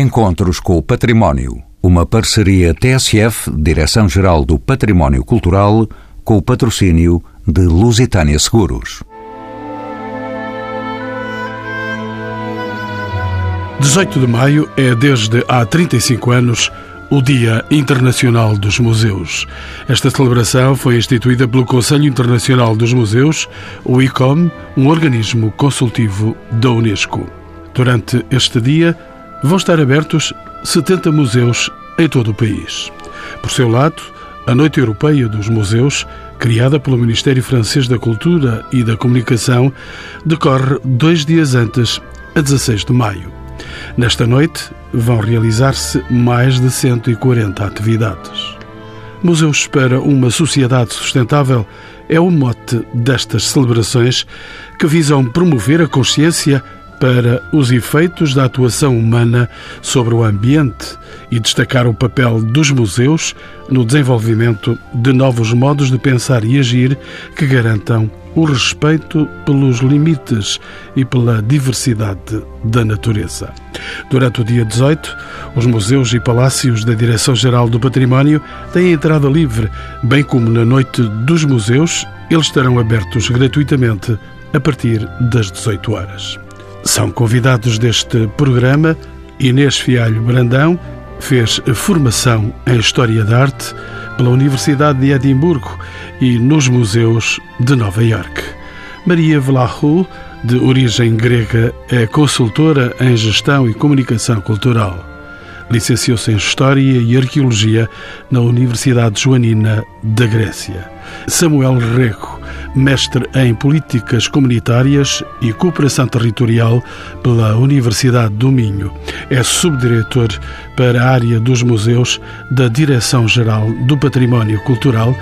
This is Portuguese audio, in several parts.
Encontros com o Património. Uma parceria TSF, Direção-Geral do Património Cultural, com o patrocínio de Lusitânia Seguros. 18 de maio é, desde há 35 anos, o Dia Internacional dos Museus. Esta celebração foi instituída pelo Conselho Internacional dos Museus, o ICOM, um organismo consultivo da Unesco. Durante este dia, vão estar abertos 70 museus em todo o país. Por seu lado, a Noite Europeia dos Museus, criada pelo Ministério Francês da Cultura e da Comunicação, decorre dois dias antes, a 16 de maio. Nesta noite vão realizar-se mais de 140 atividades. Museus para uma sociedade sustentável é o mote destas celebrações que visam promover a consciência para os efeitos da atuação humana sobre o ambiente e destacar o papel dos museus no desenvolvimento de novos modos de pensar e agir que garantam o respeito pelos limites e pela diversidade da natureza. Durante o dia 18, os museus e palácios da Direção-Geral do Património têm entrada livre, bem como na Noite dos Museus, eles estarão abertos gratuitamente a partir das 18 horas. São convidados deste programa Inês Fialho Brandão, fez formação em História da Arte pela Universidade de Edimburgo e nos museus de Nova Iorque. Maria Vlahu, de origem grega, é consultora em Gestão e Comunicação Cultural. Licenciou-se em História e Arqueologia na Universidade Joanina da Grécia. Samuel Rego, mestre em Políticas Comunitárias e Cooperação Territorial pela Universidade do Minho. É subdiretor para a área dos museus da Direção-Geral do Património Cultural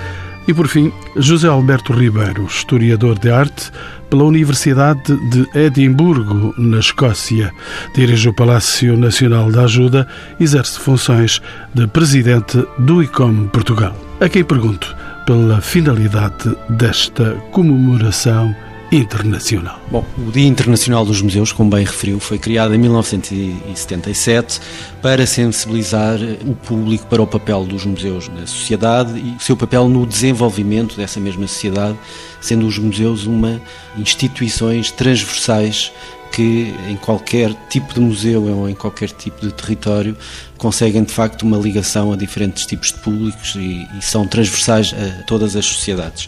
e, por fim, José Alberto Ribeiro, historiador de arte pela Universidade de Edimburgo, na Escócia. Dirige o Palácio Nacional da Ajuda e exerce funções de presidente do ICOM Portugal. A quem pergunto pela finalidade desta comemoração internacional. Bom, o Dia Internacional dos Museus, como bem referiu, foi criado em 1977 para sensibilizar o público para o papel dos museus na sociedade e o seu papel no desenvolvimento dessa mesma sociedade, sendo os museus uma instituições transversais que em qualquer tipo de museu ou em qualquer tipo de território conseguem de facto uma ligação a diferentes tipos de públicos e, e, são transversais a todas as sociedades.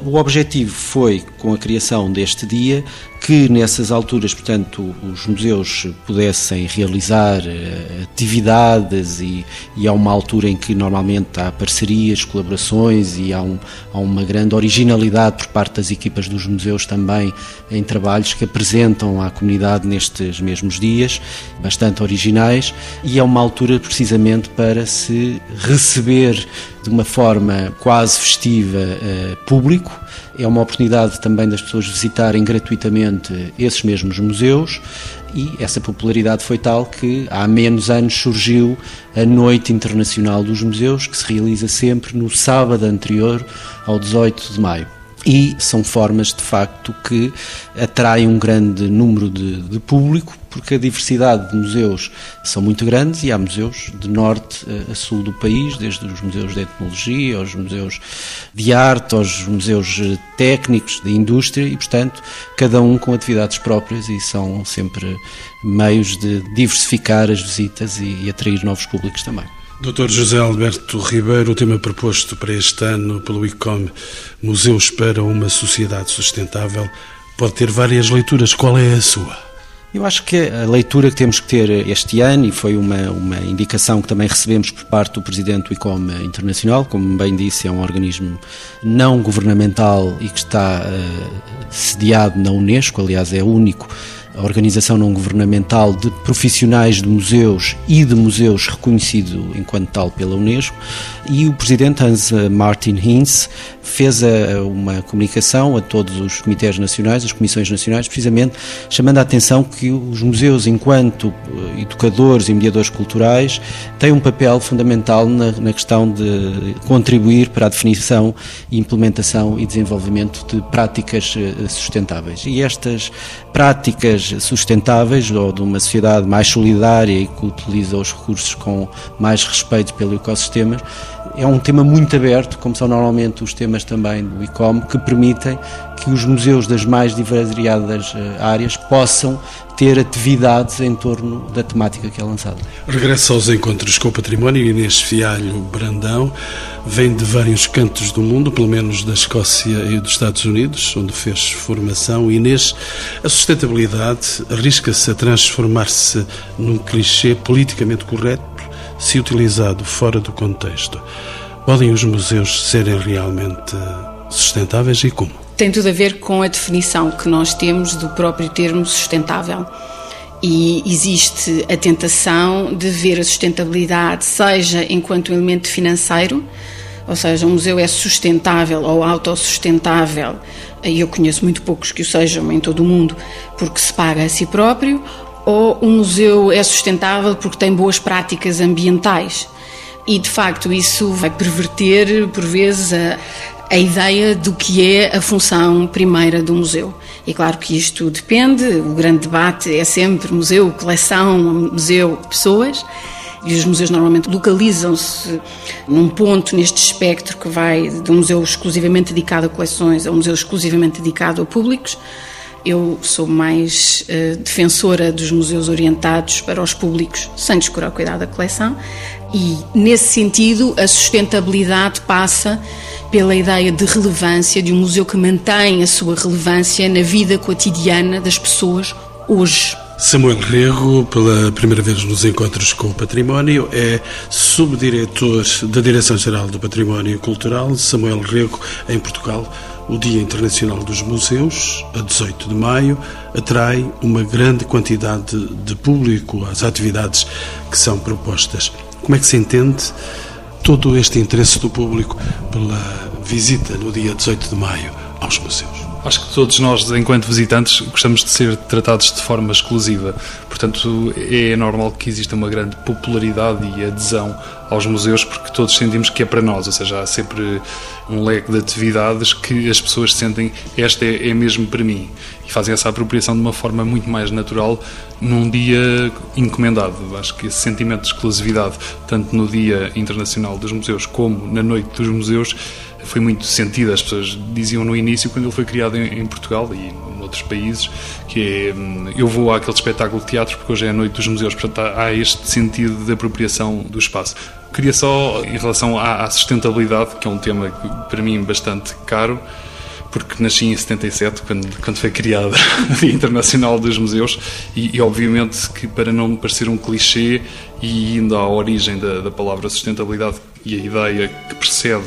O objetivo foi, com a criação deste dia, que nessas alturas, portanto, os museus pudessem realizar uh, atividades e, e há uma altura em que normalmente há parcerias, colaborações e há, um, há uma grande originalidade por parte das equipas dos museus também em trabalhos que apresentam à comunidade nestes mesmos dias, bastante originais, e é uma altura precisamente para se receber de uma forma quase festiva uh, público. É uma oportunidade também das pessoas visitarem gratuitamente esses mesmos museus e essa popularidade foi tal que há menos anos surgiu a Noite Internacional dos Museus, que se realiza sempre no sábado anterior ao 18 de maio e são formas de facto que atraem um grande número de, de, público porque a diversidade de museus são muito grandes e há museus de norte a sul do país, desde os museus de etnologia, aos museus de arte, aos museus técnicos, de indústria e, portanto, cada um com atividades próprias e são sempre meios de diversificar as visitas e, e atrair novos públicos também. Dr. José Alberto Ribeiro, o tema proposto para este ano pelo ICOM, Museus para uma Sociedade Sustentável, pode ter várias leituras. Qual é a sua? Eu acho que a leitura que temos que ter este ano, e foi uma, uma indicação que também recebemos por parte do Presidente do ICOM Internacional, como bem disse, é um organismo não governamental e que está uh, sediado na Unesco, aliás, é único a organização não governamental de profissionais de museus e de museus reconhecido enquanto tal pela Unesco, e o presidente Hans Martin Hinz fez a, uma comunicação a todos os comitês nacionais, as comissões nacionais, precisamente chamando a atenção que os museus, enquanto eh, educadores e mediadores culturais, têm um papel fundamental na, na questão de contribuir para a definição, implementação e desenvolvimento de práticas eh, sustentáveis. E estas práticas sustentáveis ou de uma sociedade mais solidária e que utiliza os recursos com mais respeito pelo ecossistema, é um tema muito aberto, como são normalmente os temas também do ICOM, que permitem que os museus das mais variadas eh, áreas possam ter atividades em torno da temática que é lançada. Regressa aos encontros com o património. Inês Fialho Brandão vem de vários cantos do mundo, pelo menos da Escócia e dos Estados Unidos, onde fez formação. Inês, a sustentabilidade arrisca-se a transformar-se num clichê politicamente correto se utilizado fora do contexto. Podem os museus serem realmente sustentáveis e como? Tem tudo a ver com a definição que nós temos do próprio termo sustentável. E existe a tentação de ver a sustentabilidade, seja enquanto elemento financeiro, ou seja, um museu é sustentável ou autossustentável, e eu conheço muito poucos que o sejam em todo o mundo, porque se paga a si próprio, ou um museu é sustentável porque tem boas práticas ambientais. E de facto isso vai perverter, por vezes, a, a ideia do que é a função primeira do museu. E claro que isto depende, o grande debate é sempre museu, coleção, museu, pessoas. E os museus normalmente localizam-se num ponto neste espectro que vai de um museu exclusivamente dedicado a coleções a um museu exclusivamente dedicado a públicos. Eu sou mais uh, defensora dos museus orientados para os públicos, sem descurar o cuidado da coleção, e nesse sentido a sustentabilidade passa pela ideia de relevância, de um museu que mantém a sua relevância na vida cotidiana das pessoas hoje. Samuel Rego, pela primeira vez nos encontros com o património, é subdiretor da Direção-Geral do Património Cultural. Samuel Rego, em Portugal, o Dia Internacional dos Museus, a 18 de maio, atrai uma grande quantidade de público às atividades que são propostas. Como é que se entende todo este interesse do público pela visita no dia 18 de maio aos museus? Acho que todos nós, enquanto visitantes, gostamos de ser tratados de forma exclusiva. Portanto, é normal que exista uma grande popularidade e adesão aos museus, porque todos sentimos que é para nós. Ou seja, há sempre um leque de atividades que as pessoas sentem esta é, é mesmo para mim. E fazem essa apropriação de uma forma muito mais natural num dia encomendado. Acho que esse sentimento de exclusividade, tanto no Dia Internacional dos Museus como na Noite dos Museus, foi muito sentido. As pessoas diziam no início, quando ele foi criado em, em Portugal e em outros países, que é hum, eu vou àquele espetáculo de teatro porque hoje é a noite dos museus, portanto há, este sentido de apropriação do espaço. Queria só, em relação à, à sustentabilidade, que é um tema para mim bastante caro, porque nasci em 77, quando, quando foi criada a Dia Internacional dos Museus, e, e, obviamente que para não parecer um clichê e indo à origem da, da palavra sustentabilidade e a ideia que precede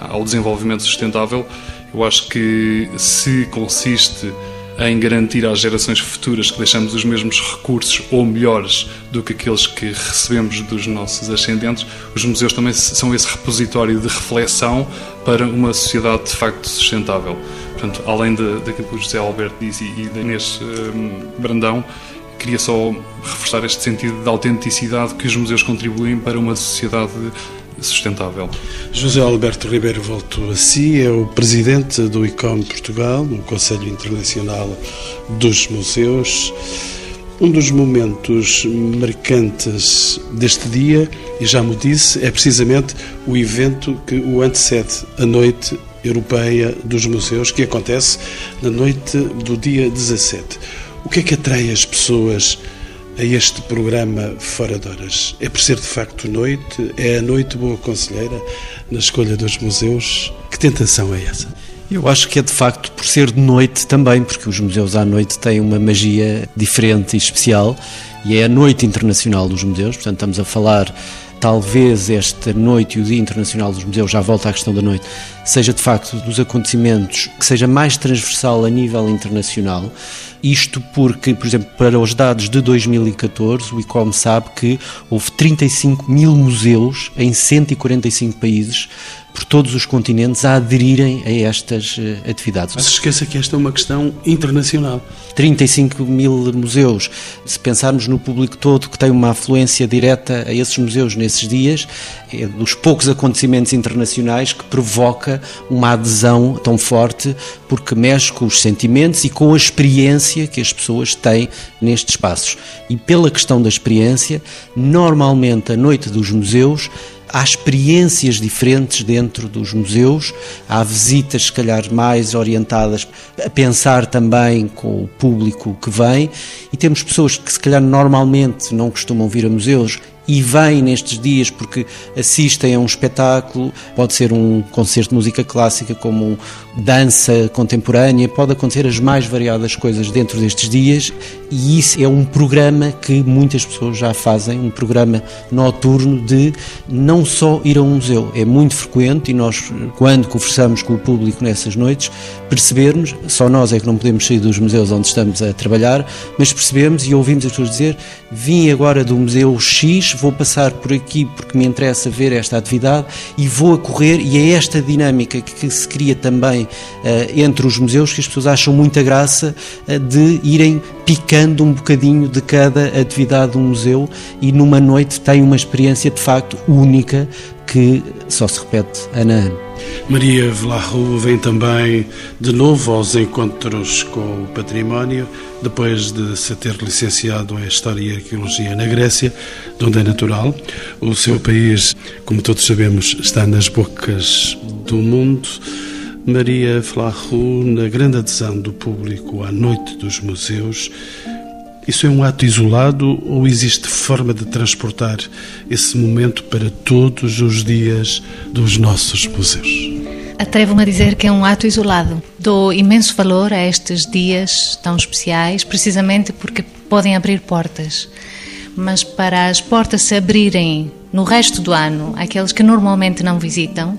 ao desenvolvimento sustentável, eu acho que se consiste em garantir às gerações futuras que deixamos os mesmos recursos ou melhores do que aqueles que recebemos dos nossos ascendentes, os museus também são esse repositório de reflexão para uma sociedade de facto sustentável. Portanto, além daquilo que o José Alberto disse e da Inês um, Brandão, queria só reforçar este sentido de autenticidade que os museus contribuem para uma sociedade sustentável. José Alberto Ribeiro, volto a si, é o presidente do ICOM Portugal, o Conselho Internacional dos Museus. Um dos momentos marcantes deste dia, e já me disse, é precisamente o evento que o antecede, a Noite Europeia dos Museus, que acontece na noite do dia 17. O que é que atrai as pessoas a este programa Fora de Horas? É por ser de facto noite? É a noite boa conselheira na escolha dos museus? Que tentação é essa? Eu acho que é de facto por ser de noite também, porque os museus à noite têm uma magia diferente e especial e é a Noite Internacional dos Museus, portanto estamos a falar talvez esta noite e o Dia Internacional dos Museus, já volta à questão da noite, seja de facto dos acontecimentos que seja mais transversal a nível internacional. Isto porque, por exemplo, para os dados de 2014, o ICOM sabe que houve 35 mil museus em 145 países por todos os continentes a aderirem a estas uh, atividades. Se esqueça que esta é uma questão internacional. 35 mil museus. Se pensarmos no público todo que tem uma afluência direta a esses museus nesses dias, é dos poucos acontecimentos internacionais que provoca uma adesão tão forte, porque mexe com os sentimentos e com a experiência que as pessoas têm nestes espaços. E pela questão da experiência, normalmente a noite dos museus há experiências diferentes dentro dos museus, há visitas, se calhar, mais orientadas a pensar também com o público que vem, e temos pessoas que, se calhar, normalmente não costumam vir a museus e vêm nestes dias porque assistem a um espetáculo, pode ser um concerto de música clássica, como dança contemporânea, pode acontecer as mais variadas coisas dentro destes dias. E isso é um programa que muitas pessoas já fazem, um programa noturno de não só ir a um museu, é muito frequente e nós, quando conversamos com o público nessas noites, percebermos, só nós é que não podemos sair dos museus onde estamos a trabalhar, mas percebemos e ouvimos as pessoas dizer vim agora do Museu X, vou passar por aqui porque me interessa ver esta atividade e vou a correr e é esta dinâmica que se cria também uh, entre os museus que as pessoas acham muita graça uh, de irem picando um bocadinho de cada atividade do museu e numa noite tem uma experiência de facto única que só se repete ano a ano. Maria Vlarro vem também de novo aos encontros com o património, depois de se ter licenciado em História e Arqueologia na Grécia, de onde é natural. O seu país, como todos sabemos, está nas bocas do mundo. Maria Vlarro, na grande adesão do público à Noite dos Museus, isso é um ato isolado ou existe forma de transportar esse momento para todos os dias dos nossos museus? Atrevo-me a dizer que é um ato isolado. Dou imenso valor a estes dias tão especiais, precisamente porque podem abrir portas. Mas para as portas se abrirem no resto do ano, aqueles que normalmente não visitam,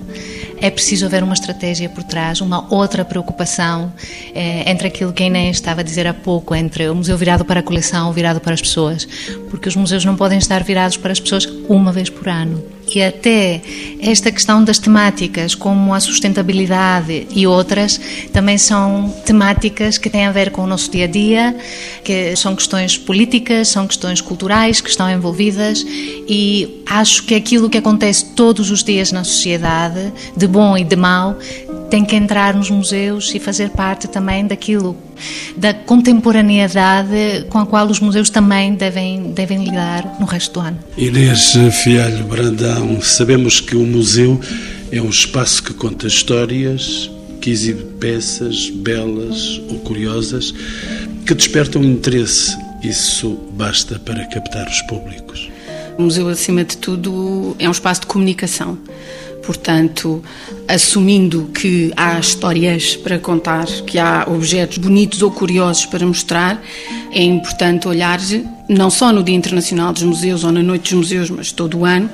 é preciso haver uma estratégia por trás, uma outra preocupação é, entre aquilo que a Inês estava a dizer há pouco, entre o museu virado para a coleção ou virado para as pessoas, porque os museus não podem estar virados para as pessoas uma vez por ano. E até esta questão das temáticas, como a sustentabilidade e outras, também são temáticas que têm a ver com o nosso dia a dia, que são questões políticas, são questões culturais que estão envolvidas e acho que aquilo que acontece todos os dias na sociedade, de bom e de mau, tem que entrar nos museus e fazer parte também daquilo, da contemporaneidade com a qual os museus também devem, devem lidar no resto do ano. Inês Fialho Brandão, sabemos que o museu é um espaço que conta histórias, que exibe peças belas ou curiosas, que despertam interesse. Isso basta para captar os públicos. O museu, acima de tudo, é um espaço de comunicação. Portanto, assumindo que há histórias para contar, que há objetos bonitos ou curiosos para mostrar, é importante olhar não só no Dia Internacional dos Museus ou na Noite dos Museus, mas todo o ano,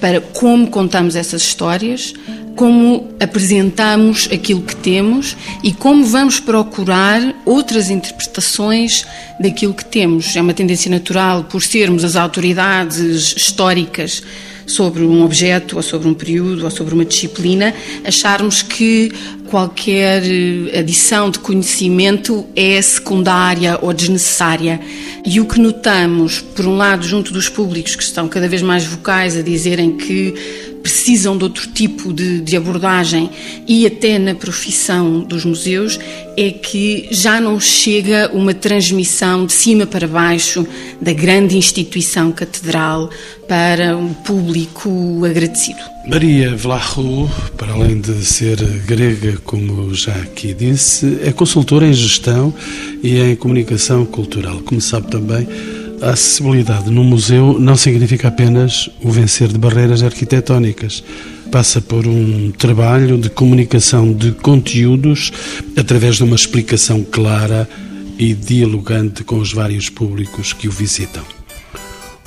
para como contamos essas histórias, como apresentamos aquilo que temos e como vamos procurar outras interpretações daquilo que temos. É uma tendência natural, por sermos as autoridades históricas sobre um objeto, ou sobre um período, ou sobre uma disciplina, acharmos que qualquer eh, adição de conhecimento é secundária ou desnecessária. E o que notamos, por um lado, junto dos públicos que estão cada vez mais vocais a dizerem que precisam de outro tipo de, de, abordagem e até na profissão dos museus é que já não chega uma transmissão de cima para baixo da grande instituição catedral para um público agradecido. Maria Vlahu, para além de ser grega, como já aqui disse, é consultora em gestão e em comunicação cultural. Como sabe também, a acessibilidade no museu não significa apenas o vencer de barreiras arquitetónicas. Passa por um trabalho de comunicação de conteúdos através de uma explicação clara e dialogante com os vários públicos que o visitam.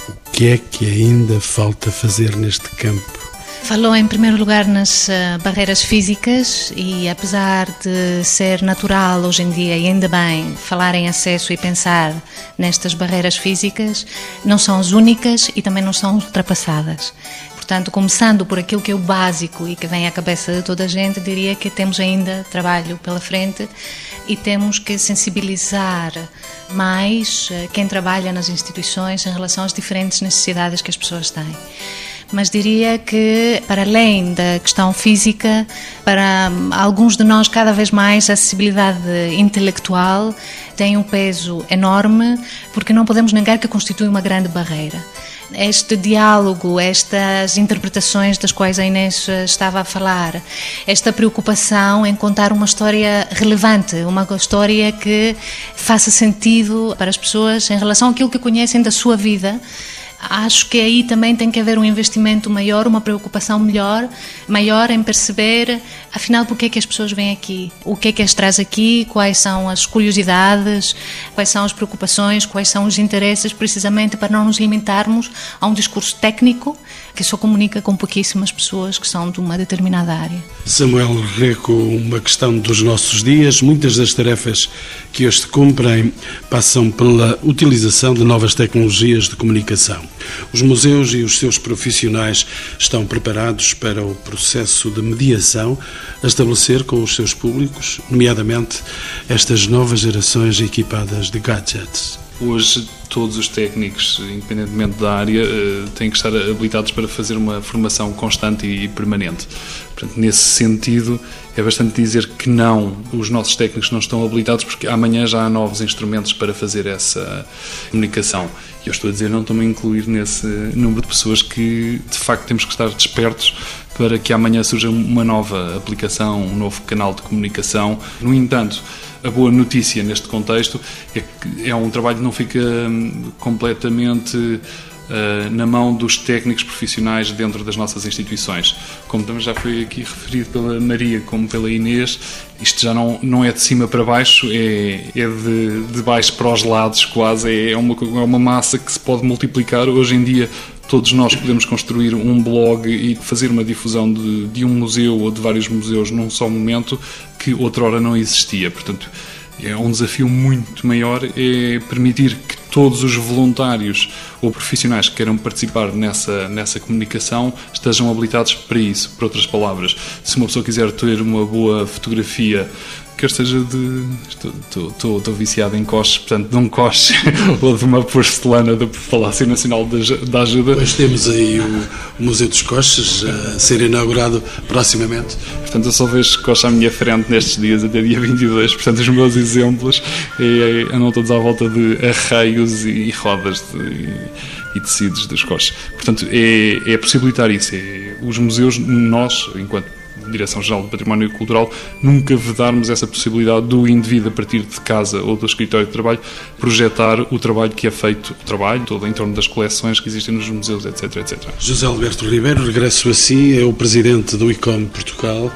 O que é que ainda falta fazer neste campo? Falou em primeiro lugar nas uh, barreiras físicas e apesar de ser natural hoje em dia e ainda bem falar em acesso e pensar nestas barreiras físicas, não são as únicas e também não são ultrapassadas. Portanto, começando por aquilo que é o básico e que vem à cabeça de toda a gente, diria que temos ainda trabalho pela frente e temos que sensibilizar mais eh, quem trabalha nas instituições em relação às diferentes necessidades que as pessoas têm mas diria que, para além da questão física, para hum, alguns de nós, cada vez mais, a acessibilidade intelectual tem um peso enorme, porque não podemos negar que constitui uma grande barreira. Este diálogo, estas interpretações das quais a Inês eh, estava a falar, esta preocupação em contar uma história relevante, uma história que faça sentido para as pessoas em relação àquilo que conhecem da sua vida acho que aí também tem que haver um investimento maior, uma preocupação melhor, maior em perceber, afinal, por que é que as pessoas vêm aqui? O que é que as traz aqui? Quais são as curiosidades? Quais são as preocupações? Quais são os interesses? Precisamente para não nos limitarmos a um discurso técnico que só comunica com pouquíssimas pessoas que são de uma determinada área. Samuel Reco, uma questão dos nossos dias. Muitas das tarefas que hoje se cumprem passam pela utilização de novas tecnologias de comunicação. Os museus e os seus profissionais estão preparados para o processo de mediação a estabelecer com os seus públicos, nomeadamente estas novas gerações equipadas de gadgets. Hoje, todos os técnicos, independentemente da área, eh, têm que estar habilitados para fazer uma formação constante e permanente. Portanto, nesse sentido, é bastante dizer que não, os nossos técnicos não estão habilitados porque amanhã já há novos instrumentos para fazer essa comunicação. E eu estou a dizer, não a incluir nesse número de pessoas que, de facto, temos que estar despertos para que amanhã surja uma nova aplicação, um novo canal de comunicação. No entanto, a boa notícia neste contexto é que é um trabalho que não fica hum, completamente Uh, na mão dos técnicos profissionais dentro das nossas instituições. Como também já foi aqui referido pela Maria como pela Inês, isto já não, não é de cima para baixo, é, é de, de baixo para os lados quase, é, é uma, é uma massa que se pode multiplicar. Hoje em dia todos nós podemos construir um blog e fazer uma difusão de, de um museu ou de vários museus num só momento que outrora não existia. Portanto, é um desafio muito maior é permitir que todos os voluntários ou profissionais que queiram participar nessa, nessa comunicação estejam habilitados para isso. Por outras palavras, se uma pessoa quiser ter uma boa fotografia quer seja de. Estou, viciado em coches, portanto, de um coche ou de uma porcelana do Palácio Nacional da Ajuda. Pois temos aí o Museu dos Coches a ser inaugurado proximamente. Portanto, eu só vejo coche à minha frente nestes dias, até dia 22. Portanto, os meus exemplos é, andam todos à volta de arreios e rodas de, e, e tecidos dos coches. Portanto, é, é possibilitar isso. É, os museus, nós, enquanto Direção-Geral do Património Cultural, nunca vedarmos essa possibilidade do indivíduo, a partir de casa ou do escritório de trabalho, projetar o trabalho que é feito, o trabalho todo em torno das coleções que existem nos museus, etc. etc. José Alberto Ribeiro, regresso a si, é o presidente do ICOM Portugal.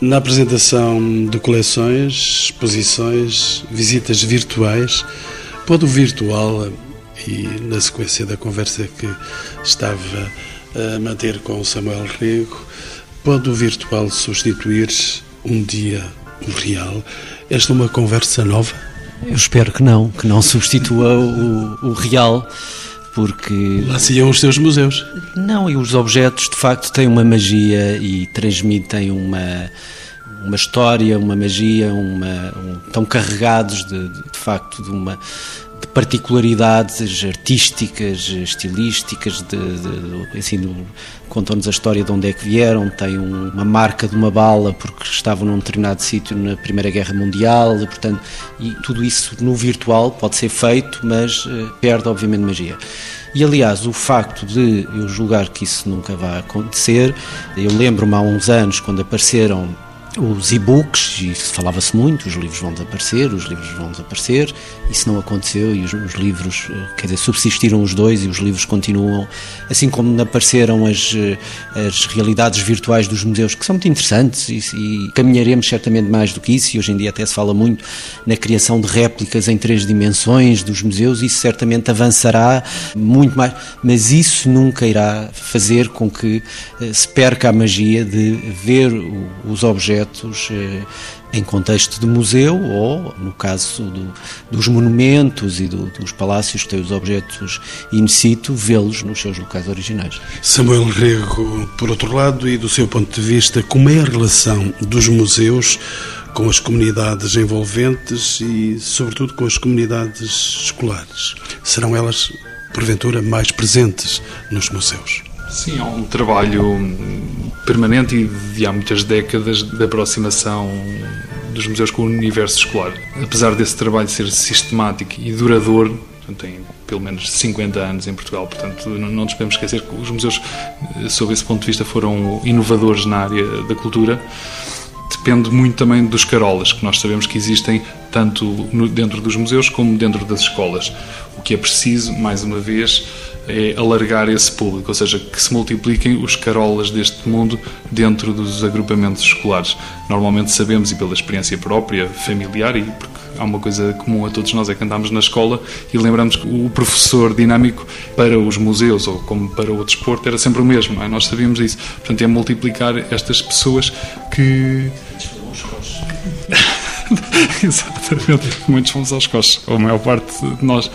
Na apresentação de coleções, exposições, visitas virtuais, pode o virtual, e na sequência da conversa que estava a manter com o Samuel Rego, Pode o virtual substituir um dia o real? Esta é uma conversa nova? Eu espero que não, que não substitua o, o real porque... Lá se iam os seus museus. Não, e os objetos de facto têm uma magia e transmitem uma, uma história, uma magia, uma, um, estão carregados de, de, de facto de uma de particularidades artísticas, estilísticas, de, de, de assim, contam-nos a história de onde é que vieram, tem um, uma marca de uma bala porque estavam num determinado sítio na Primeira Guerra Mundial, e, portanto, e tudo isso no virtual pode ser feito, mas uh, perde obviamente magia. E aliás, o facto de eu julgar que isso nunca vai acontecer, eu lembro-me há uns anos quando apareceram os e-books, e falava-se muito, os livros vão desaparecer, os livros vão desaparecer, isso não aconteceu e os, os, livros, eh, quer dizer, subsistiram os dois e os livros continuam, assim como apareceram as, eh, as realidades virtuais dos museus, que são muito interessantes e, e caminharemos certamente mais do que isso, e hoje em dia até se fala muito na criação de réplicas em três dimensões dos museus, isso certamente avançará muito mais, mas isso nunca irá fazer com que eh, se perca a magia de ver os objetos eh, em contexto de museu ou, no caso do, dos monumentos e do, dos palácios que têm os objetos in situ, vê-los nos seus locais originais. Samuel Rego, por outro lado, e do seu ponto de vista, como é a relação dos museus com as comunidades envolventes e, sobretudo, com as comunidades escolares? Serão elas, porventura, mais presentes nos museus? Sim, há um trabalho permanente e de há muitas décadas de aproximação dos museus com o universo escolar. Apesar desse trabalho ser sistemático e duradouro, tem pelo menos 50 anos em Portugal, portanto não nos podemos esquecer que os museus, sob esse ponto de vista, foram inovadores na área da cultura. Depende muito também dos carolas, que nós sabemos que existem tanto dentro dos museus como dentro das escolas. O que é preciso, mais uma vez, é alargar esse público, ou seja, que se multipliquem os carolas deste mundo dentro dos agrupamentos escolares. Normalmente sabemos, e pela experiência própria, familiar, e porque há uma coisa comum a todos nós, é que andamos na escola e lembramos que o professor dinâmico para os museus ou como para o desporto era sempre o mesmo, é? nós sabíamos disso. Portanto, é multiplicar estas pessoas que... Exatamente, muitos fomos aos coches, ou a maior parte de nós.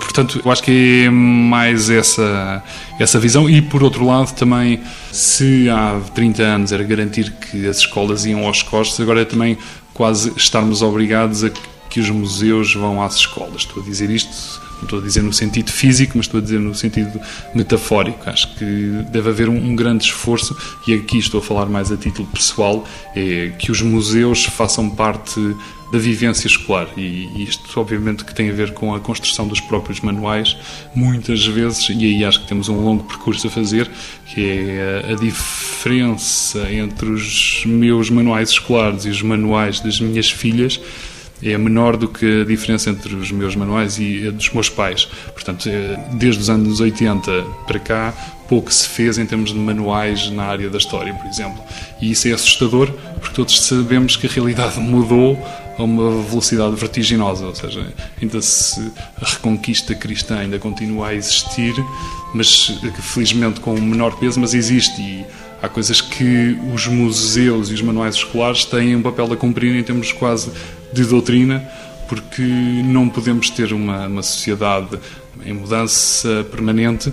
Portanto, eu acho que é mais essa, essa visão. E, por outro lado, também, se há 30 anos era garantir que as escolas iam aos costos, agora é também quase estarmos obrigados a que os museus vão às escolas. Estou a dizer isto, não estou a dizer no sentido físico, mas estou a dizer no sentido metafórico. Acho que deve haver um, um grande esforço, e aqui estou a falar mais a título pessoal, é que os museus façam parte da vivência escolar e isto obviamente que tem a ver com a construção dos próprios manuais muitas vezes e aí acho que temos um longo percurso a fazer que é a diferença entre os meus manuais escolares e os manuais das minhas filhas é menor do que a diferença entre os meus manuais e a dos meus pais. Portanto, é, desde os anos 80 para cá, pouco se fez em termos de manuais na área da história, por exemplo. E isso é assustador, porque todos sabemos que a realidade mudou a uma velocidade vertiginosa, ou seja, ainda se a reconquista cristã ainda continua a existir, mas felizmente com um menor peso, mas existe e há coisas que os museus e os manuais escolares têm um papel a cumprir em termos quase de doutrina, porque não podemos ter uma, uma sociedade em mudança permanente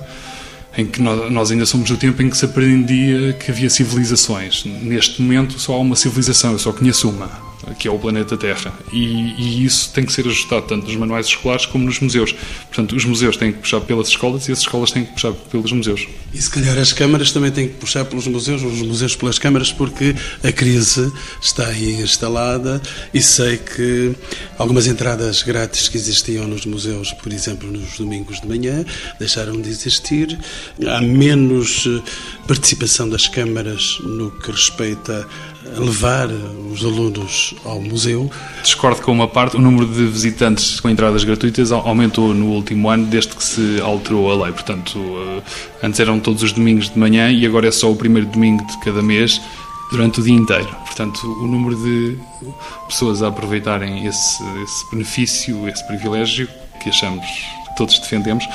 em que nós ainda somos do tempo em que se aprendia que havia civilizações. Neste momento só há uma civilização, eu só conheço uma que é o planeta Terra. E, e, isso tem que ser ajustado tanto nos manuais escolares como nos museus. Portanto, os museus têm que puxar pelas escolas e as escolas têm que puxar pelos museus. E se calhar as câmaras também têm que puxar pelos museus, os museus pelas câmaras, porque a crise está aí instalada e sei que algumas entradas grátis que existiam nos museus, por exemplo, nos domingos de manhã, deixaram de existir. Há menos eh, participação das câmaras no que respeita levar os alunos ao museu. Discordo com uma parte, o número de visitantes com entradas gratuitas aumentou no último ano desde que se alterou a lei. Portanto, eh, antes eram todos os domingos de manhã e agora é só o primeiro domingo de cada mês durante o dia inteiro. Portanto, o número de pessoas a aproveitarem esse, esse benefício, esse privilégio que achamos, que todos defendemos,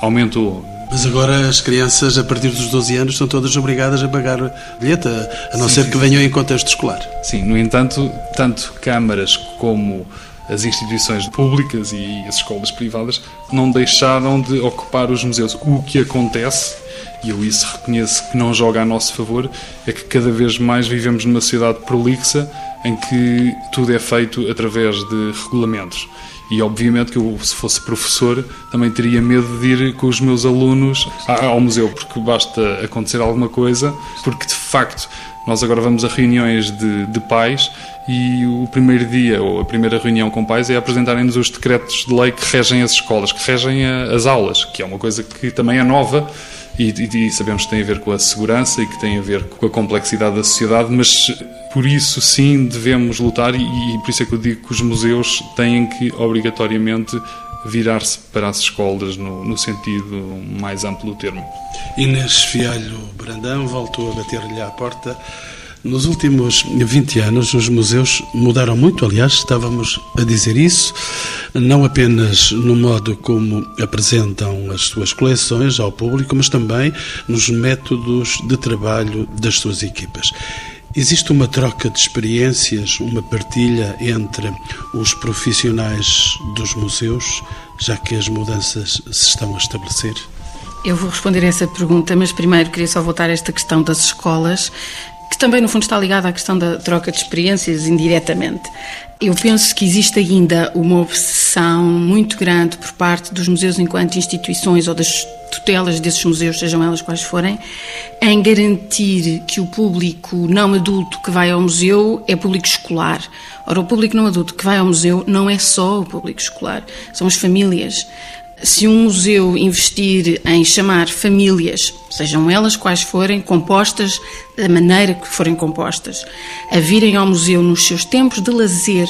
aumentou mas agora as crianças, a partir dos 12 anos, são todas obrigadas a pagar bilhete, a não sim, ser sim, que venham em contexto escolar. Sim, no entanto, tanto câmaras como as instituições públicas e as escolas privadas não deixaram de ocupar os museus. O que acontece, e eu isso reconheço que não joga a nosso favor, é que cada vez mais vivemos numa sociedade prolixa em que tudo é feito através de regulamentos. E obviamente que eu, se fosse professor, também teria medo de ir com os meus alunos ao museu, porque basta acontecer alguma coisa, porque de facto nós agora vamos a reuniões de, de pais e o primeiro dia ou a primeira reunião com pais é apresentarem-nos os decretos de lei que regem as escolas, que regem a, as aulas, que é uma coisa que também é nova e, e, e, sabemos que tem a ver com a segurança e que tem a ver com a complexidade da sociedade, mas por isso sim devemos lutar e, e por isso é que eu digo que os museus têm que obrigatoriamente virar-se para as escolas no, no, sentido mais amplo do termo. Inês Fialho Brandão voltou a bater-lhe à porta nos últimos 20 anos, os museus mudaram muito, aliás, estávamos a dizer isso, não apenas no modo como apresentam as suas coleções ao público, mas também nos métodos de trabalho das suas equipas. Existe uma troca de experiências, uma partilha entre os profissionais dos museus, já que as mudanças se estão a estabelecer? Eu vou responder a essa pergunta, mas primeiro queria só voltar a esta questão das escolas, que também no fundo está ligada à questão da troca de experiências indiretamente. Eu penso que existe ainda uma obsessão muito grande por parte dos museus enquanto instituições ou das tutelas desses museus, sejam elas quais forem, em garantir que o público não adulto que vai ao museu é público escolar. Ora, o público não adulto que vai ao museu não é só o público escolar, são as famílias se um museu investir em chamar famílias, sejam elas quais forem, compostas da maneira que forem compostas, a virem ao museu nos seus tempos de lazer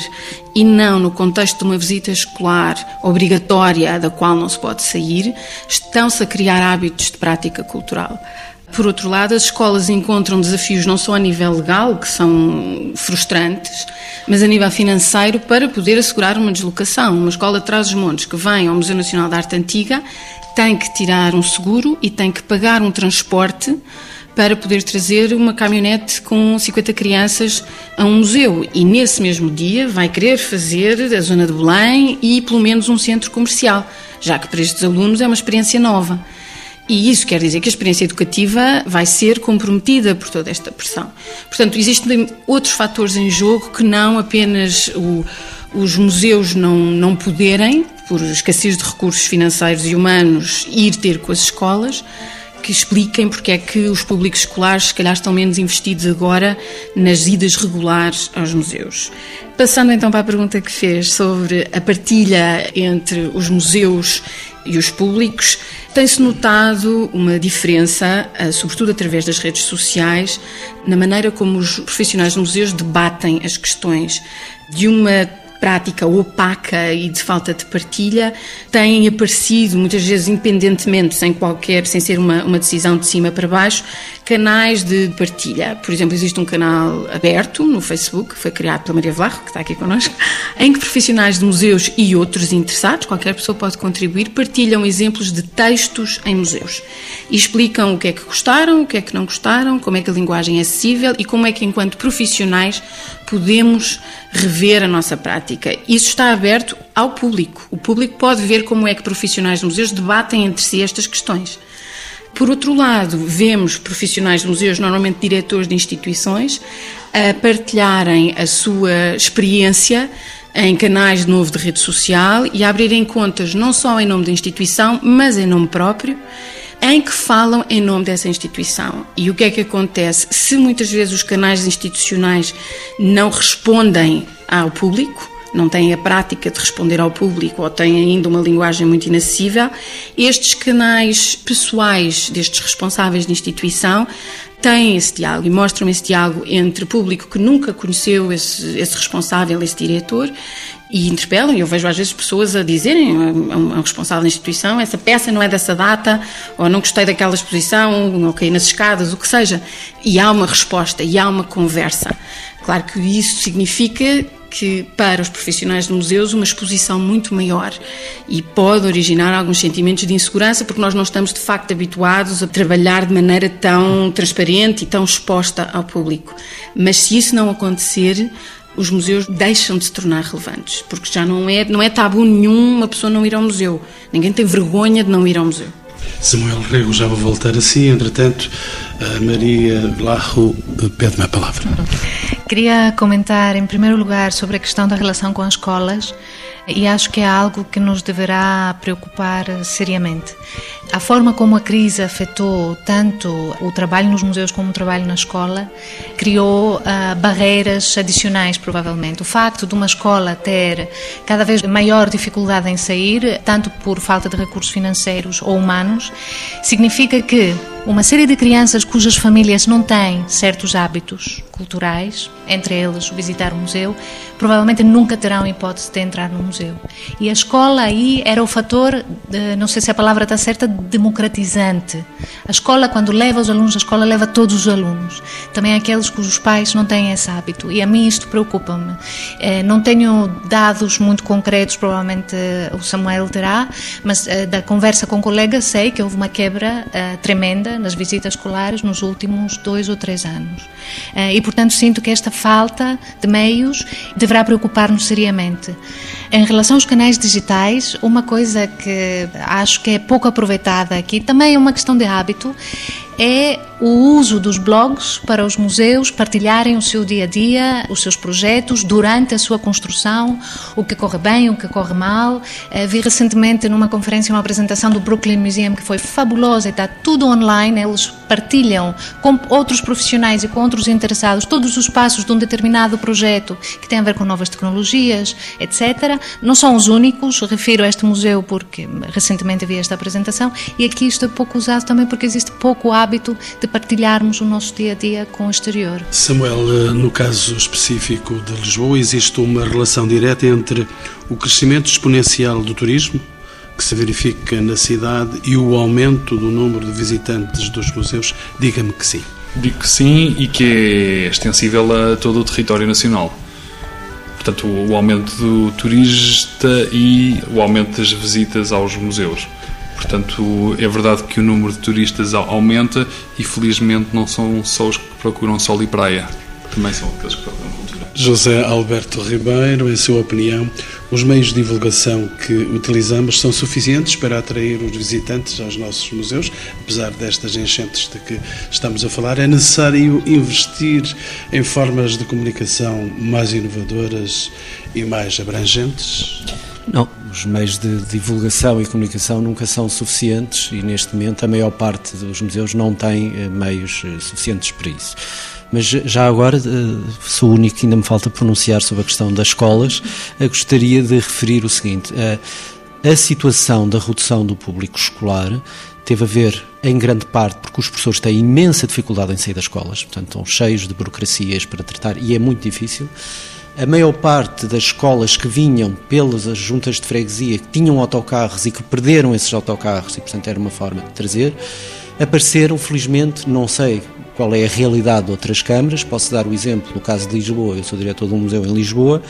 e não no contexto de uma visita escolar obrigatória da qual não se pode sair, estão-se a criar hábitos de prática cultural. Por outro lado, as escolas encontram desafios não só a nível legal, que são frustrantes, mas a nível financeiro para poder assegurar uma deslocação. Uma escola de Trás-os-Montes que vem ao Museu Nacional da Arte Antiga tem que tirar um seguro e tem que pagar um transporte para poder trazer uma caminhonete com 50 crianças a um museu. E nesse mesmo dia vai querer fazer a zona de Belém e pelo menos um centro comercial, já que para estes alunos é uma experiência nova. E isso quer dizer que a experiência educativa vai ser comprometida por toda esta pressão. Portanto, existem outros fatores em jogo que não apenas o, os museus não, não poderem, por escassez de recursos financeiros e humanos, ir ter com as escolas, que expliquem porque é que os públicos escolares, se calhar, estão menos investidos agora nas idas regulares aos museus. Passando então para a pergunta que fez sobre a partilha entre os museus e os públicos, tem-se notado uma diferença, eh, sobretudo através das redes sociais, na maneira como os profissionais de museus debatem as questões de uma prática opaca e de falta de partilha têm aparecido, muitas vezes independentemente, sem qualquer, sem ser uma, uma decisão de cima para baixo, canais de partilha. Por exemplo, existe um canal aberto no Facebook, que foi criado pela Maria Vlaro, que está aqui connosco, em que profissionais de museus e outros interessados, qualquer pessoa pode contribuir, partilham exemplos de textos em museus e explicam o que é que gostaram, o que é que não gostaram, como é que a linguagem é acessível e como é que, enquanto profissionais, podemos rever a nossa prática. Isso está aberto ao público. O público pode ver como é que profissionais de museus debatem entre si estas questões. Por outro lado, vemos profissionais de museus, normalmente diretores de instituições, a partilharem a sua experiência em canais de novo de rede social e a abrirem contas não só em nome da instituição, mas em nome próprio em que falam em nome dessa instituição. E o que é que acontece? Se muitas vezes os canais institucionais não respondem ao público, não têm a prática de responder ao público ou têm ainda uma linguagem muito inacessível, estes canais pessoais destes responsáveis de instituição têm esse diálogo e mostram esse diálogo entre público que nunca conheceu esse, esse responsável, esse diretor, e interpelam, eu vejo às vezes pessoas a dizerem a um, responsável da instituição, essa peça não é dessa data, ou não gostei daquela exposição, ou caí nas escadas, o que seja. E há uma resposta, e há uma conversa. Claro que isso significa que para os profissionais de museus uma exposição muito maior e pode originar alguns sentimentos de insegurança porque nós não estamos de facto habituados a trabalhar de maneira tão transparente e tão exposta ao público. Mas se isso não acontecer, os museus deixam de se tornar relevantes, porque já não é, não é tabu nenhum uma pessoa não ir ao museu. Ninguém tem vergonha de não ir ao museu. Samuel Rego, já vou voltar a si, entretanto, a Maria Larro pede-me a palavra. Queria comentar, em primeiro lugar, sobre a questão da relação com as escolas e acho que é algo que nos deverá preocupar seriamente. A forma como a crise afetou tanto o trabalho nos museus como o trabalho na escola criou uh, barreiras adicionais, provavelmente. O facto de uma escola ter cada vez maior dificuldade em sair, tanto por falta de recursos financeiros ou humanos, significa que uma série de crianças cujas famílias não têm certos hábitos culturais, entre eles visitar o museu, provavelmente nunca terão hipótese de entrar no museu. E a escola aí era o fator, de, não sei se a palavra está certa, democratizante. A escola, quando leva os alunos, a escola leva todos os alunos. Também aqueles cujos pais não têm esse hábito. E a mim isto preocupa-me. Eh, não tenho dados muito concretos, provavelmente eh, o Samuel terá, mas eh, da conversa com colegas sei que houve uma quebra tremenda nas visitas escolares nos últimos dois ou três anos. E, portanto, sinto que esta falta de meios deverá preocupar-nos seriamente. Em relação aos canais digitais, uma coisa que acho que é pouco aproveitada aqui, também é uma questão de hábito, é o uso dos blogs para os museus partilharem o seu dia a dia, os seus projetos durante a sua construção, o que corre bem, o que corre mal. Eh, vi recentemente numa conferência uma apresentação do Brooklyn Museum que foi fabulosa, está tudo online, eles partilham com outros profissionais e com outros interessados todos os passos de um determinado projeto que tem a ver com novas tecnologias, etc. Não são os únicos, refiro a este museu porque recentemente vi esta apresentação e aqui isto é pouco usado também porque existe pouco hábito hábito de partilharmos o nosso dia a dia com o exterior. Samuel, eh, no caso específico de Lisboa, existe uma relação direta entre o crescimento exponencial do turismo que se verifica na cidade e o aumento do número de visitantes dos museus? Diga-me que sim. Digo que sim e que é extensível a todo o território nacional. Portanto, o aumento do turista e o aumento das visitas aos museus. Portanto, é verdade que o número de turistas aumenta e felizmente não são só os que procuram sol e praia, também são aqueles que procuram cultura. José Alberto Ribeiro, em sua opinião, os meios de divulgação que utilizamos são suficientes para atrair os visitantes aos nossos museus, apesar destas enchentes de que estamos a falar? É necessário investir em formas de comunicação mais inovadoras e mais abrangentes? Não, os meios de divulgação e comunicação nunca são suficientes e neste momento a maior parte dos museus não tem eh, meios eh, suficientes para isso. Mas já agora, eh, sou o único que ainda me falta pronunciar sobre a questão das escolas, gostaria de referir o seguinte: a situação da redução do público escolar teve a ver, em grande parte, porque os professores têm imensa dificuldade em sair das escolas, portanto, estão cheios de burocracias para tratar e é muito difícil. A maior parte das escolas que vinham pelas juntas de freguesia, que tinham autocarros e que perderam esses autocarros, e portanto era uma forma de trazer, apareceram, felizmente, não sei qual é a realidade de outras câmaras, posso dar o exemplo no caso de Lisboa, eu sou diretor de um museu em Lisboa,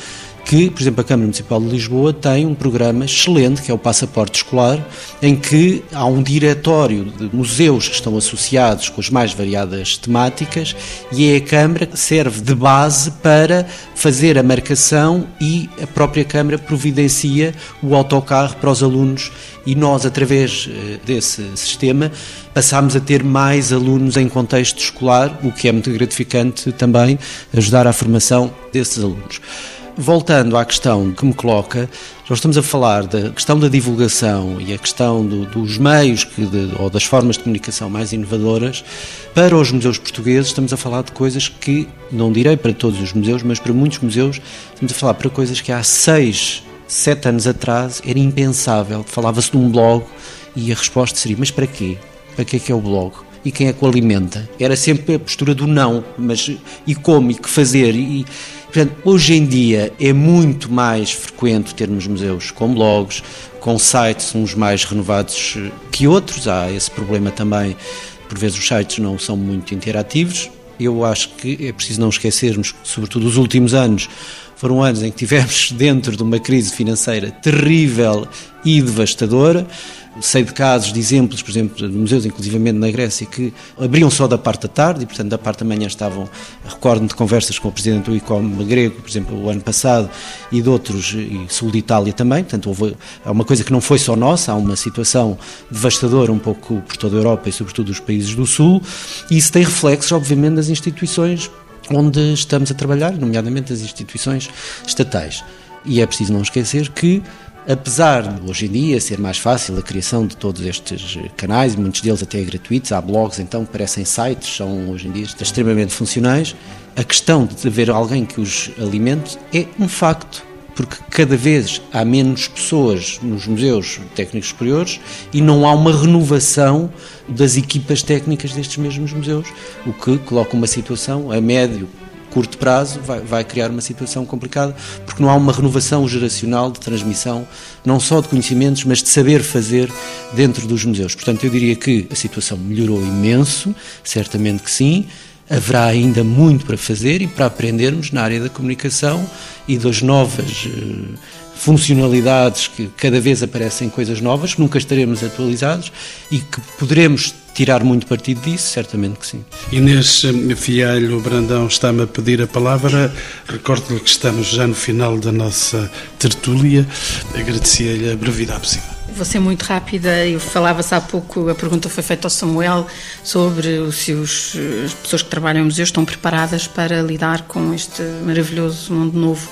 que, por exemplo, a Câmara Municipal de Lisboa tem um programa excelente, que é o Passaporte Escolar, em que há um diretório de museus que estão associados com as mais variadas temáticas e é a Câmara que serve de base para fazer a marcação e a própria Câmara providencia o autocarro para os alunos e nós, através eh, desse sistema, passámos a ter mais alunos em contexto escolar, o que é muito gratificante também ajudar à formação desses alunos. Voltando à questão que me coloca, nós estamos a falar da questão da divulgação e a questão do, dos meios que de, ou das formas de comunicação mais inovadoras. Para os museus portugueses, estamos a falar de coisas que, não direi para todos os museus, mas para muitos museus, estamos a falar para coisas que há seis, sete anos atrás era impensável. Falava-se de um blog e a resposta seria: mas para quê? Para que é que é o blog? E quem é que o alimenta? Era sempre a postura do não, mas e como? E que fazer? E, Portanto, hoje em dia é muito mais frequente termos museus com blogs, com sites uns mais renovados que outros. Há esse problema também, por vezes os sites não são muito interativos. Eu acho que é preciso não esquecermos que, sobretudo, os últimos anos foram anos em que tivemos dentro de uma crise financeira terrível e devastadora. Sei de casos, de exemplos, por exemplo, de museus, inclusivamente na Grécia, que abriam só da parte da tarde e, portanto, da parte da manhã estavam. Recordo-me de conversas com o presidente do ICOM grego, por exemplo, o ano passado, e de outros, e sul de Itália também. Portanto, houve há uma coisa que não foi só nossa, há uma situação devastadora um pouco por toda a Europa e, sobretudo, os países do Sul, e isso tem reflexos, obviamente, nas instituições onde estamos a trabalhar, nomeadamente as instituições estatais. E é preciso não esquecer que apesar de hoje em dia ser mais fácil a criação de todos estes canais, muitos deles até gratuitos, há blogs então parecem sites, são hoje em dia extremamente funcionais, a questão de haver alguém que os alimente é um facto porque cada vez há menos pessoas nos museus técnicos superiores e não há uma renovação das equipas técnicas destes mesmos museus, o que coloca uma situação a médio curto prazo vai, vai, criar uma situação complicada, porque não há uma renovação geracional de transmissão, não só de conhecimentos, mas de saber fazer dentro dos museus. Portanto, eu diria que a situação melhorou imenso, certamente que sim. Haverá ainda muito para fazer e para aprendermos na área da comunicação e das novas uh, funcionalidades que cada vez aparecem coisas novas, nunca estaremos atualizados e que poderemos tirar muito partido disso, certamente que sim. Inês Fialho Brandão está-me a pedir a palavra. Recordo-lhe que estamos já no final da nossa tertúlia. Agradecia-lhe a brevidade possível. Vou ser muito rápida. Eu falava-se há pouco, a pergunta foi feita ao Samuel sobre se os, as pessoas que trabalham em museus estão preparadas para lidar com este maravilhoso mundo novo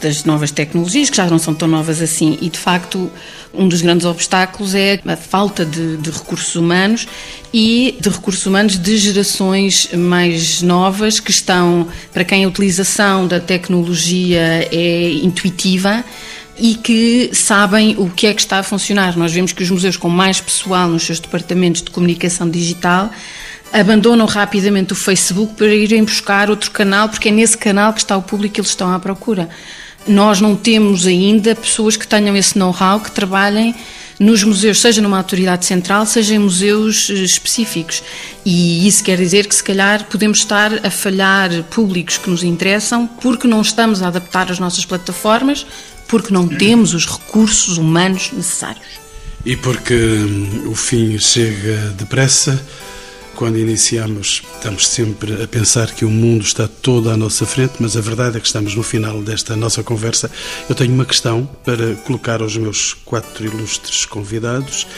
das novas tecnologias, que já não são tão novas assim, e de facto um dos grandes obstáculos é a falta de, de, recursos humanos e de recursos humanos de gerações mais novas que estão, para quem a utilização da tecnologia é intuitiva e que sabem o que é que está a funcionar. Nós vemos que os museus com mais pessoal nos seus departamentos de comunicação digital abandonam rapidamente o Facebook para irem buscar outro canal, porque é nesse canal que está o público que eles estão à procura nós não temos ainda pessoas que tenham esse know-how, que trabalhem nos museus, seja numa autoridade central, seja em museus eh, específicos. E isso quer dizer que, se calhar, podemos estar a falhar públicos que nos interessam porque não estamos a adaptar as nossas plataformas, porque não temos os recursos humanos necessários. E porque hum, o fim chega depressa. Quando iniciamos, estamos sempre a pensar que o mundo está todo à nossa frente, mas a verdade é que estamos no final desta nossa conversa. Eu tenho uma questão para colocar aos meus quatro ilustres convidados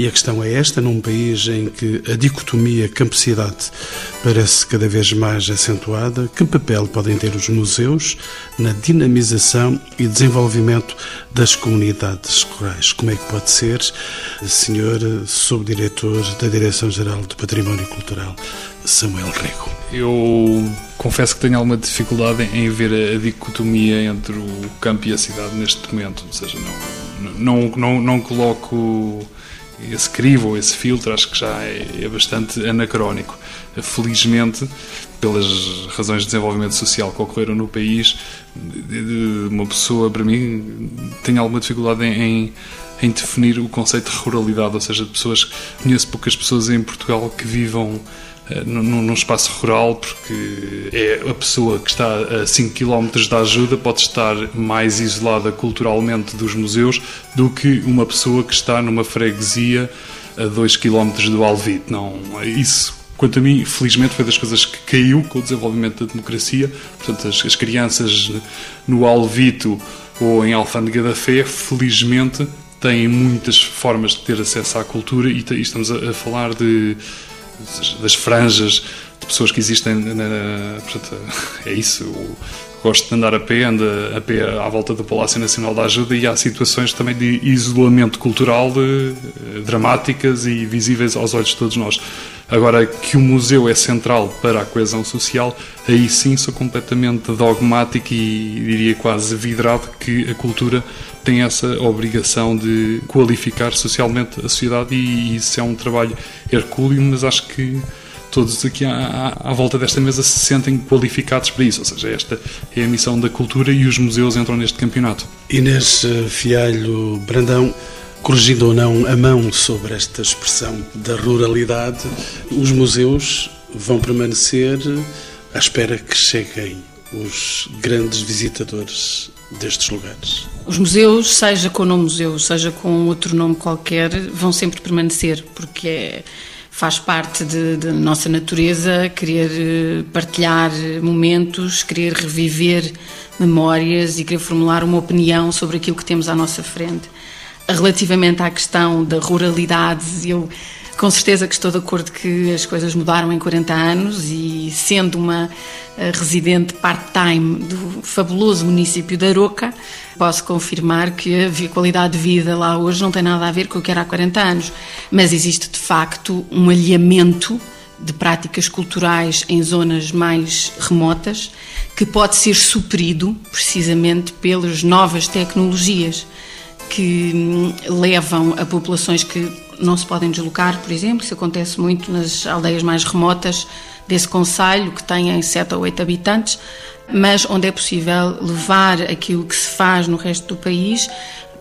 e a questão é esta: num país em que a dicotomia campo-cidade parece cada vez mais acentuada, que papel podem ter os museus na dinamização e desenvolvimento das comunidades rurais? Como é que pode ser, senhor subdiretor da Direção-Geral do Património Cultural, Samuel Rego? Eu confesso que tenho alguma dificuldade em ver a dicotomia entre o campo e a cidade neste momento, ou seja, não, não, não, não coloco esse crivo esse filtro acho que já é, é bastante anacrónico. Felizmente, pelas razões de desenvolvimento social que ocorreram no país, uma pessoa, para mim, tem alguma dificuldade em, em definir o conceito de ruralidade, ou seja, de pessoas. Conheço poucas pessoas em Portugal que vivam eh, num, espaço rural, porque é a pessoa que está a 5 km da ajuda pode estar mais isolada culturalmente dos museus do que uma pessoa que está numa freguesia a 2 km do Alvite. Não, isso Quanto a mim, felizmente foi das coisas que caiu com o desenvolvimento da democracia. Portanto, as, as crianças no Alvito ou em Alfândega da Fé, felizmente, têm muitas formas de ter acesso à cultura e, e estamos a, a falar de das franjas de pessoas que existem na, portanto, é isso gosto de andar a pé, anda a pé à volta do Palácio Nacional da Ajuda e há situações também de isolamento cultural de, eh, dramáticas e visíveis aos olhos de todos nós. Agora, que o museu é central para a coesão social, aí sim sou completamente dogmático e diria quase vidrado que a cultura tem essa obrigação de qualificar socialmente a sociedade e isso é um trabalho hercúleo, mas acho que todos aqui à, à, volta desta mesa se sentem qualificados para isso, ou seja, esta é a missão da cultura e os museus entram neste campeonato. Inês eh, Fialho Brandão, corrigindo ou não a mão sobre esta expressão da ruralidade, os museus vão permanecer à espera que cheguem os grandes visitadores destes lugares. Os museus, seja com o nome museu, seja com outro nome qualquer, vão sempre permanecer, porque é faz parte da nossa natureza querer eh, partilhar momentos, querer reviver memórias e querer formular uma opinião sobre aquilo que temos à nossa frente. Relativamente à questão da ruralidade, eu com certeza que estou de acordo que as coisas mudaram em 40 anos e sendo uma eh, residente part-time do fabuloso município de Aroca, posso confirmar que a qualidade de vida lá hoje não tem nada a ver com o que era há 40 anos, mas existe de facto um alinhamento de práticas culturais em zonas mais remotas que pode ser suprido precisamente pelas novas tecnologias que hum, levam a populações que não se podem deslocar, por exemplo, isso acontece muito nas aldeias mais remotas desse conselho, que tem 7 ou 8 habitantes, mas onde é possível levar aquilo que se faz no resto do país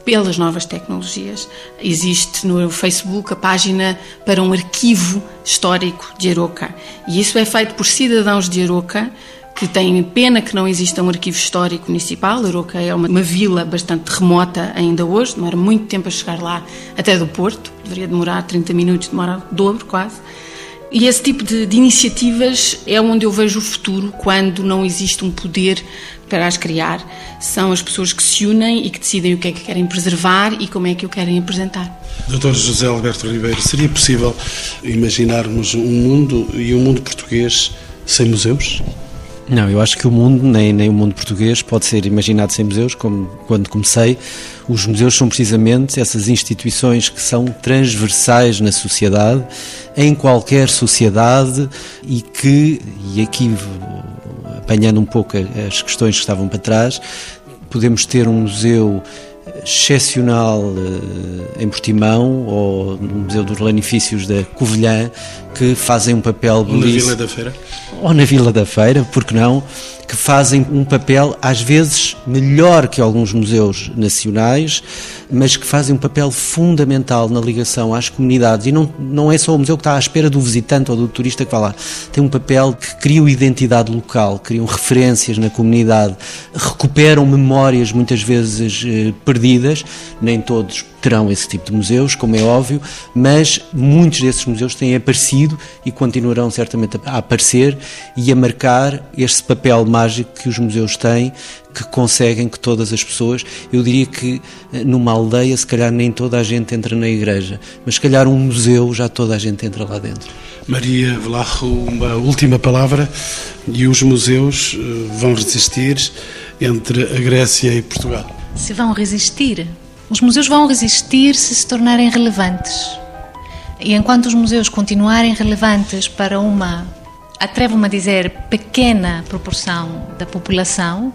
pelas novas tecnologias. Existe no Facebook a página para um arquivo histórico de Aroca. E isso é feito por cidadãos de Aroca que têm pena que não exista um arquivo histórico municipal. Aroca é uma, uma vila bastante remota ainda hoje, demora muito tempo a chegar lá, até do Porto. Deveria demorar 30 minutos, demora o dobro quase. E esse tipo de, de, iniciativas é onde eu vejo o futuro, quando não existe um poder para as criar. São as pessoas que se unem e que decidem o que é que querem preservar e como é que o querem apresentar. Dr. José Alberto Ribeiro, seria possível imaginarmos um mundo e um mundo português sem museus? Não, eu acho que o mundo, nem, nem o mundo português, pode ser imaginado sem museus, como quando comecei. Os museus são precisamente essas instituições que são transversais na sociedade, em qualquer sociedade, e que, e aqui apanhando um pouco as questões que estavam para trás, podemos ter um museu excepcional eh, em Portimão ou no Museu dos Lanifícios da Covilhã que fazem um papel belíssimo. Ou na Vila da Feira? Ou na Vila da Feira, porque não? Que fazem um papel às vezes melhor que alguns museus nacionais, mas que fazem um papel fundamental na ligação às comunidades. E não, não é só o museu que está à espera do visitante ou do turista que vai lá. Tem um papel que cria identidade local, criam referências na comunidade, recuperam memórias muitas vezes eh, perdidas, nem todos terão esse tipo de museus, como é óbvio, mas muitos desses museus têm aparecido e continuarão certamente a aparecer e a marcar este papel mágico que os museus têm, que conseguem que todas as pessoas, eu diria que eh, numa aldeia, se calhar nem toda a gente entra na igreja, mas se calhar um museu já toda a gente entra lá dentro. Maria Velarro, uma última palavra, e os museus eh, vão resistir entre a Grécia e Portugal? Se vão resistir, os museus vão resistir se se tornarem relevantes. E enquanto os museus continuarem relevantes para uma, atrevo-me a dizer, pequena proporção da população,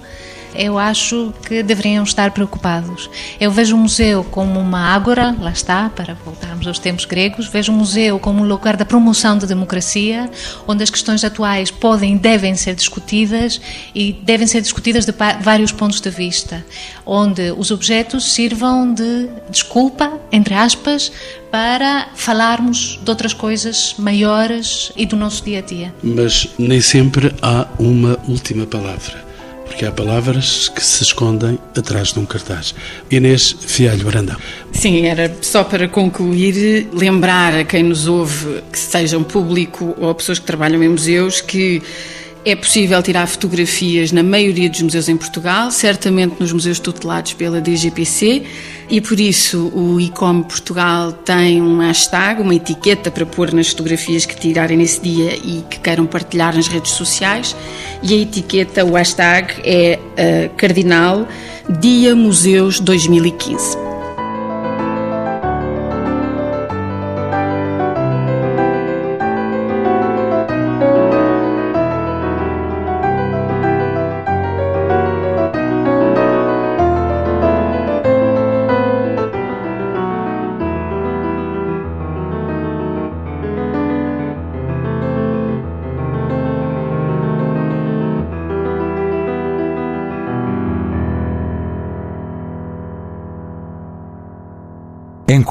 eu acho que deveriam estar preocupados. Eu vejo o museu como uma ágora, lá está, para voltarmos aos tempos gregos, vejo o museu como um lugar da promoção da democracia, onde as questões atuais podem e devem ser discutidas e devem ser discutidas de vários pontos de vista, onde os objetos sirvam de desculpa, entre aspas, para falarmos de outras coisas maiores e do nosso dia a dia. Mas nem sempre há uma última palavra porque há palavras que se escondem atrás de um cartaz. Inês Fialho Brandão. Sim, era só para concluir, lembrar a quem nos ouve, que sejam público ou pessoas que trabalham em museus, que é possível tirar fotografias na maioria dos museus em Portugal, certamente nos museus tutelados pela DGPC, e por isso o ICOM Portugal tem um hashtag, uma etiqueta para pôr nas fotografias que tirarem nesse dia e que queiram partilhar nas redes sociais. E a etiqueta, o hashtag é uh, Cardinal Dia Museus 2015.